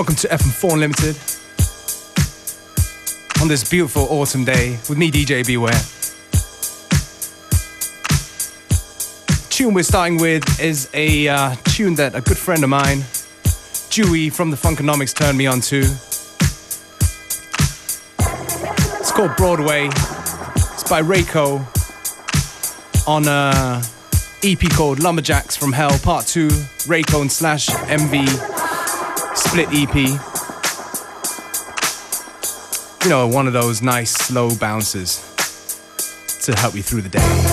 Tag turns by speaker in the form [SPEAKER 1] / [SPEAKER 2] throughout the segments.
[SPEAKER 1] Welcome to FM4 Unlimited on this beautiful autumn day with me, DJ Beware. The tune we're starting with is a uh, tune that a good friend of mine, Dewey from the Funkonomics, turned me on to. It's called Broadway. It's by Reiko on a EP called Lumberjacks from Hell Part 2, Reiko and slash MV split EP. You know, one of those nice slow bounces to help you through the day.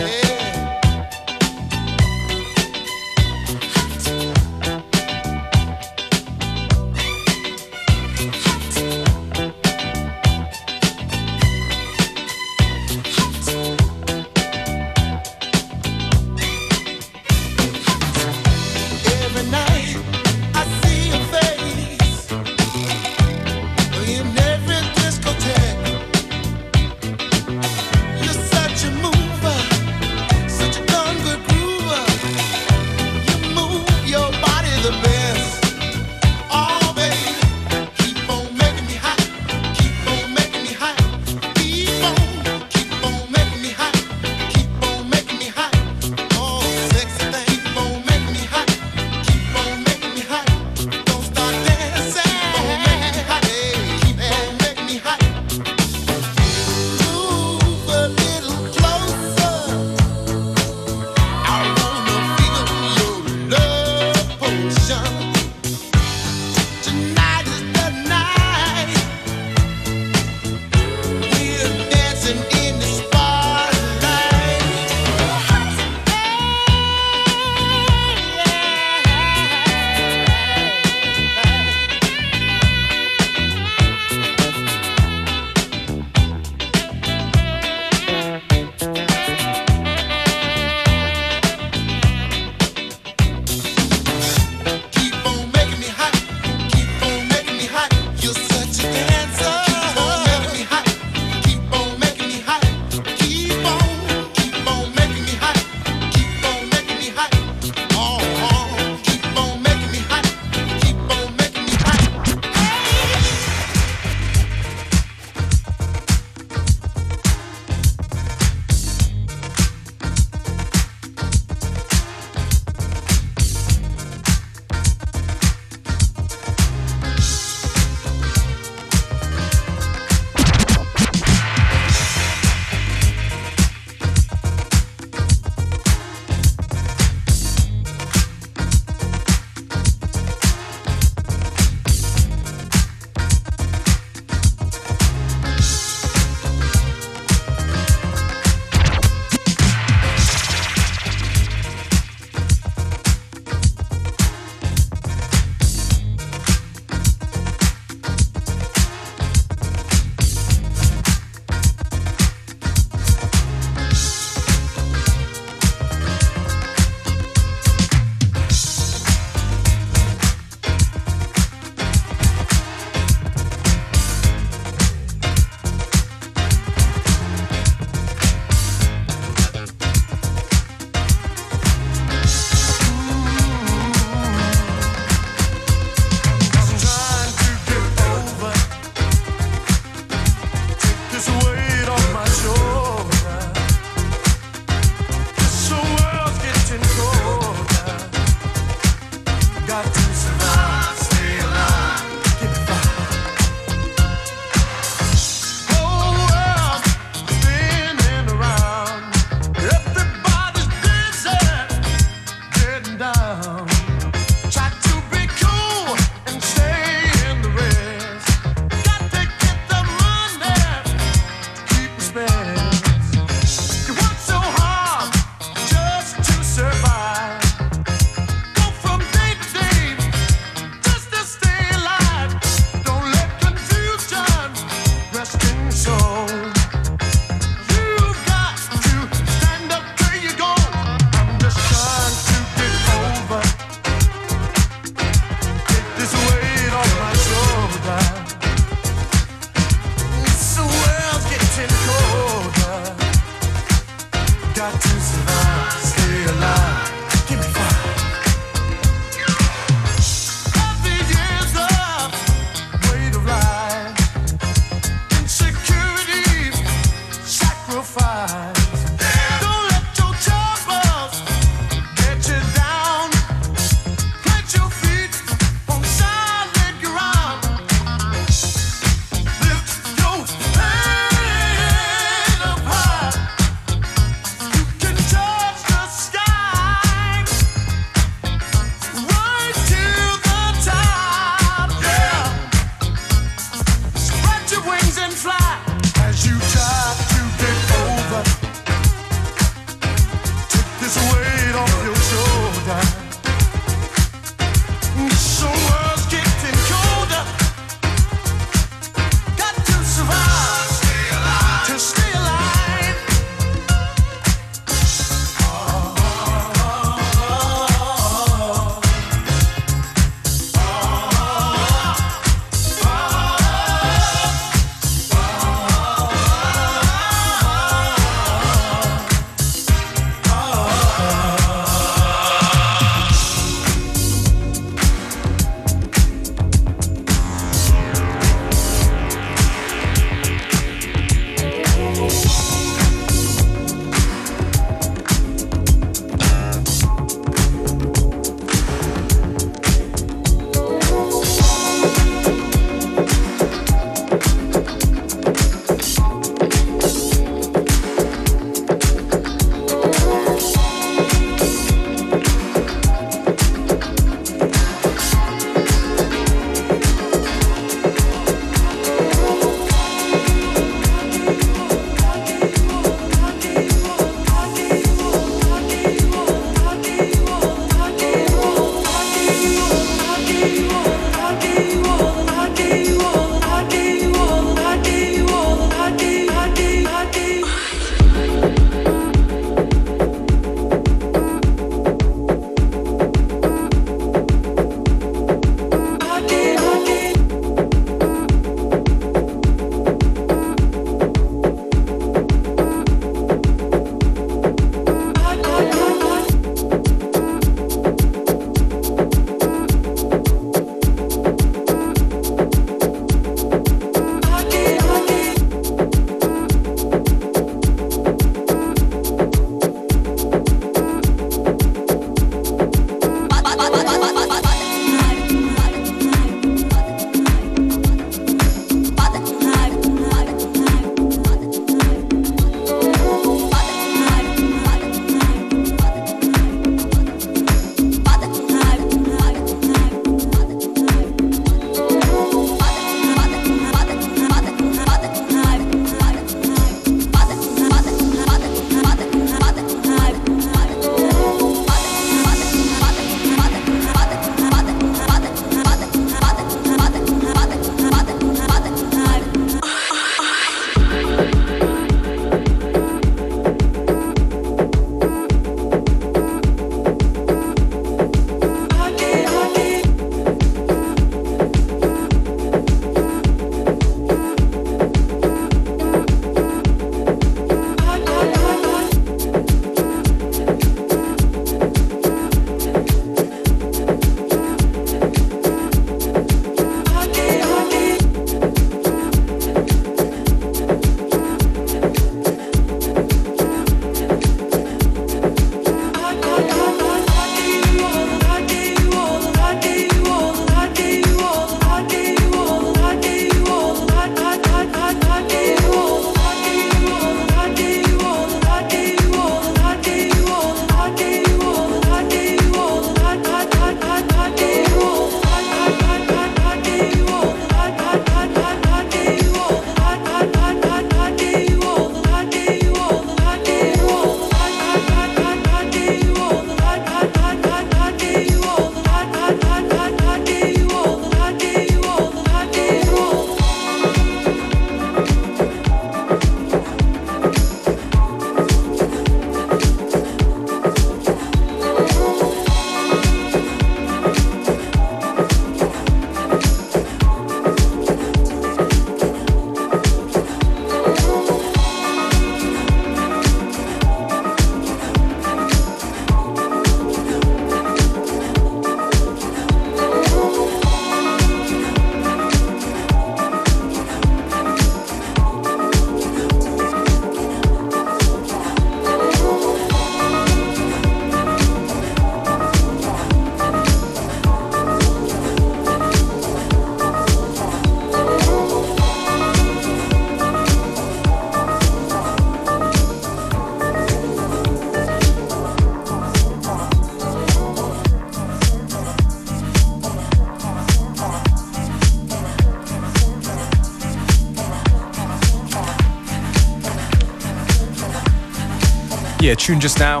[SPEAKER 2] Yeah, tune just now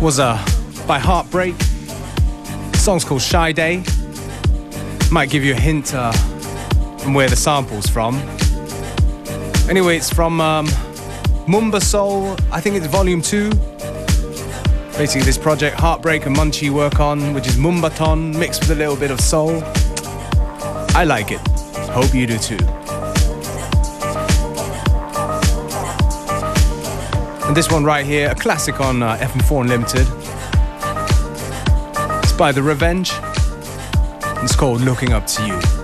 [SPEAKER 2] was uh, by Heartbreak. The song's called Shy Day. Might give you a hint uh, from where the sample's from. Anyway, it's from um, Moombahsoul. I think it's volume two. Basically, this project Heartbreak and Munchi work on, which is Moombahton mixed with a little bit of soul. I like it. Hope you do too. And this one right here, a classic on uh, FM4 Unlimited. It's by The Revenge. It's called Looking Up to You.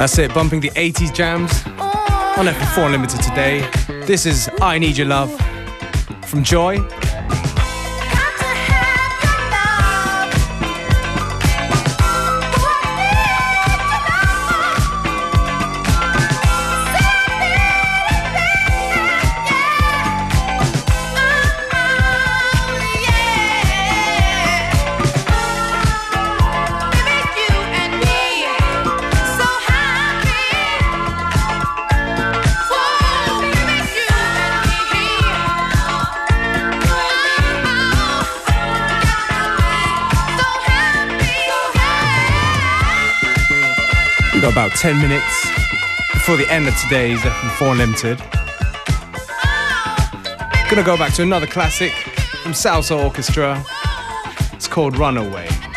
[SPEAKER 3] That's it, bumping the 80s jams on FM4 Unlimited today. This is I Need Your Love from Joy. Got about 10 minutes before the end of today's FM4 Unlimited. Gonna go back to another classic from Salsoul Orchestra. It's called Runaway.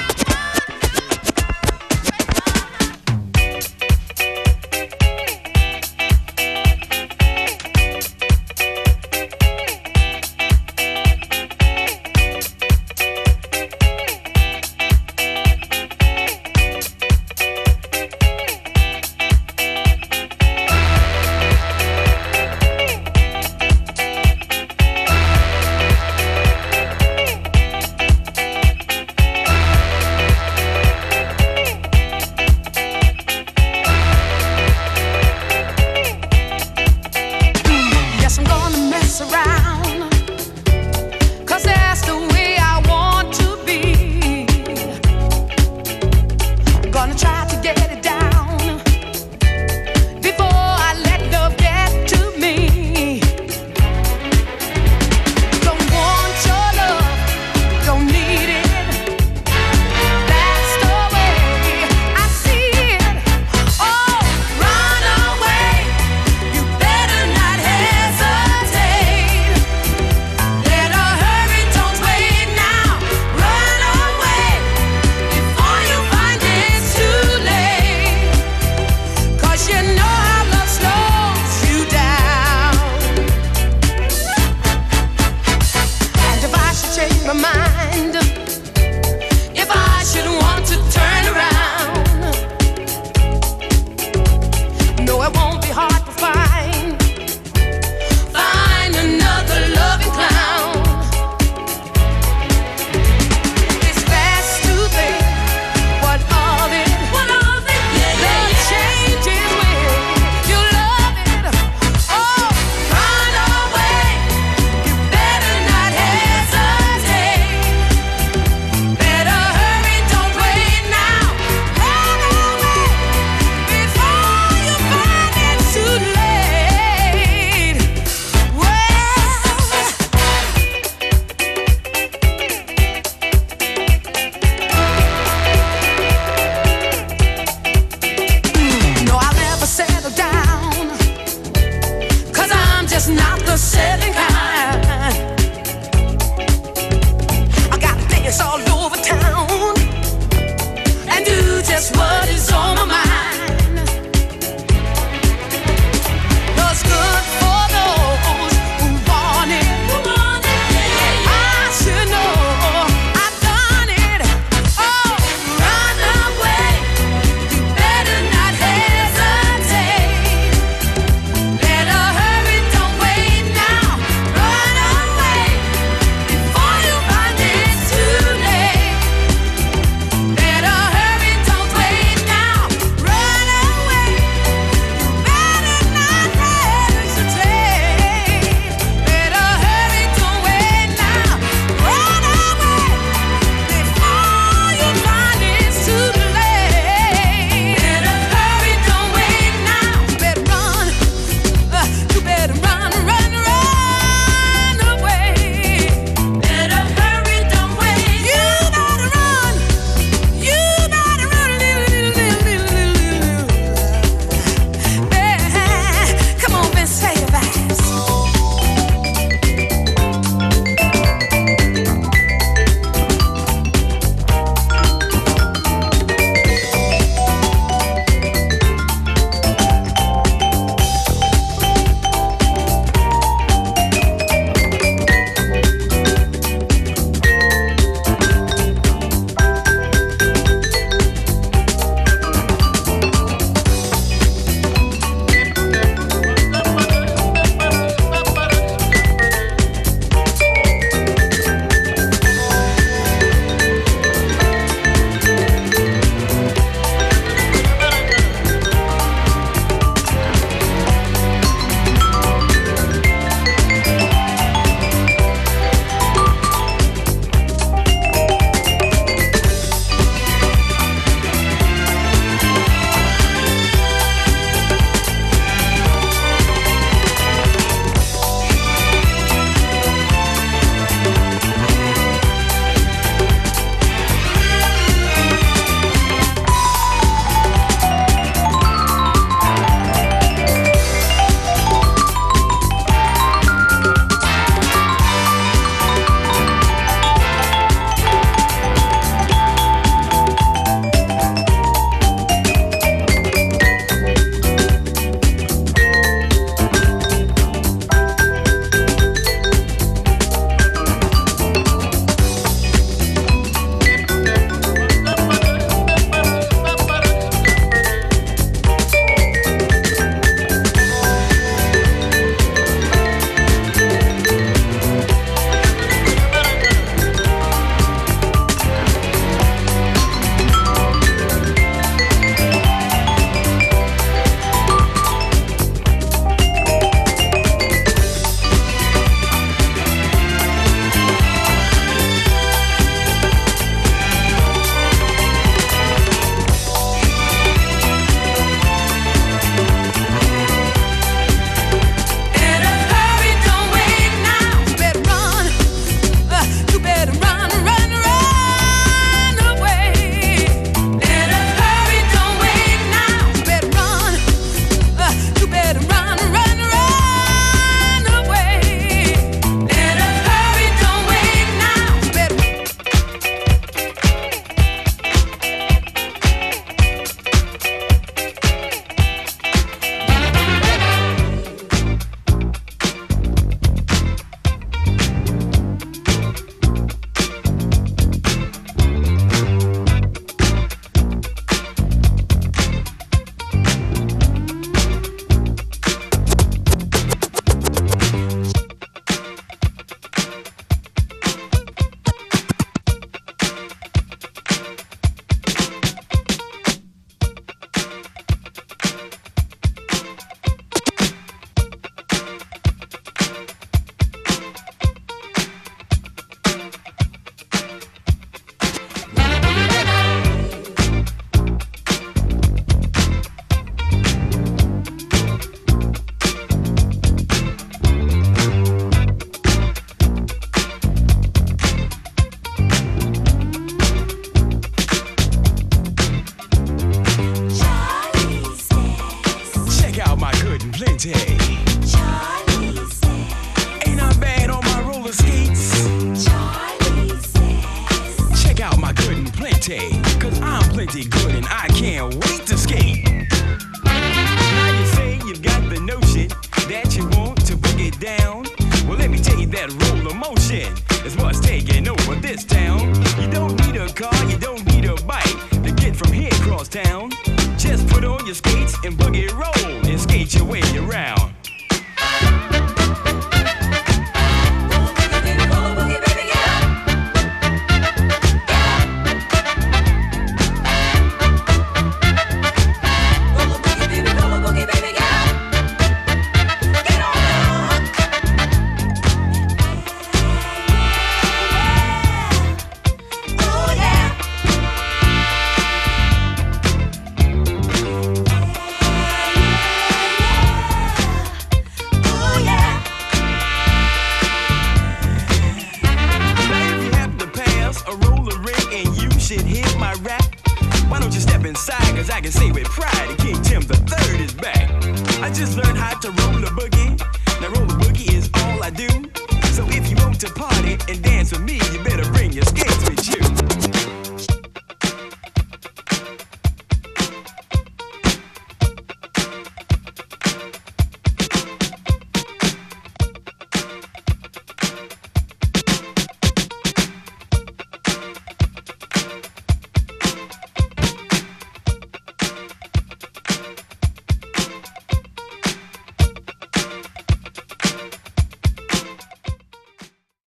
[SPEAKER 4] Cause
[SPEAKER 5] I'm plenty good and I can't wait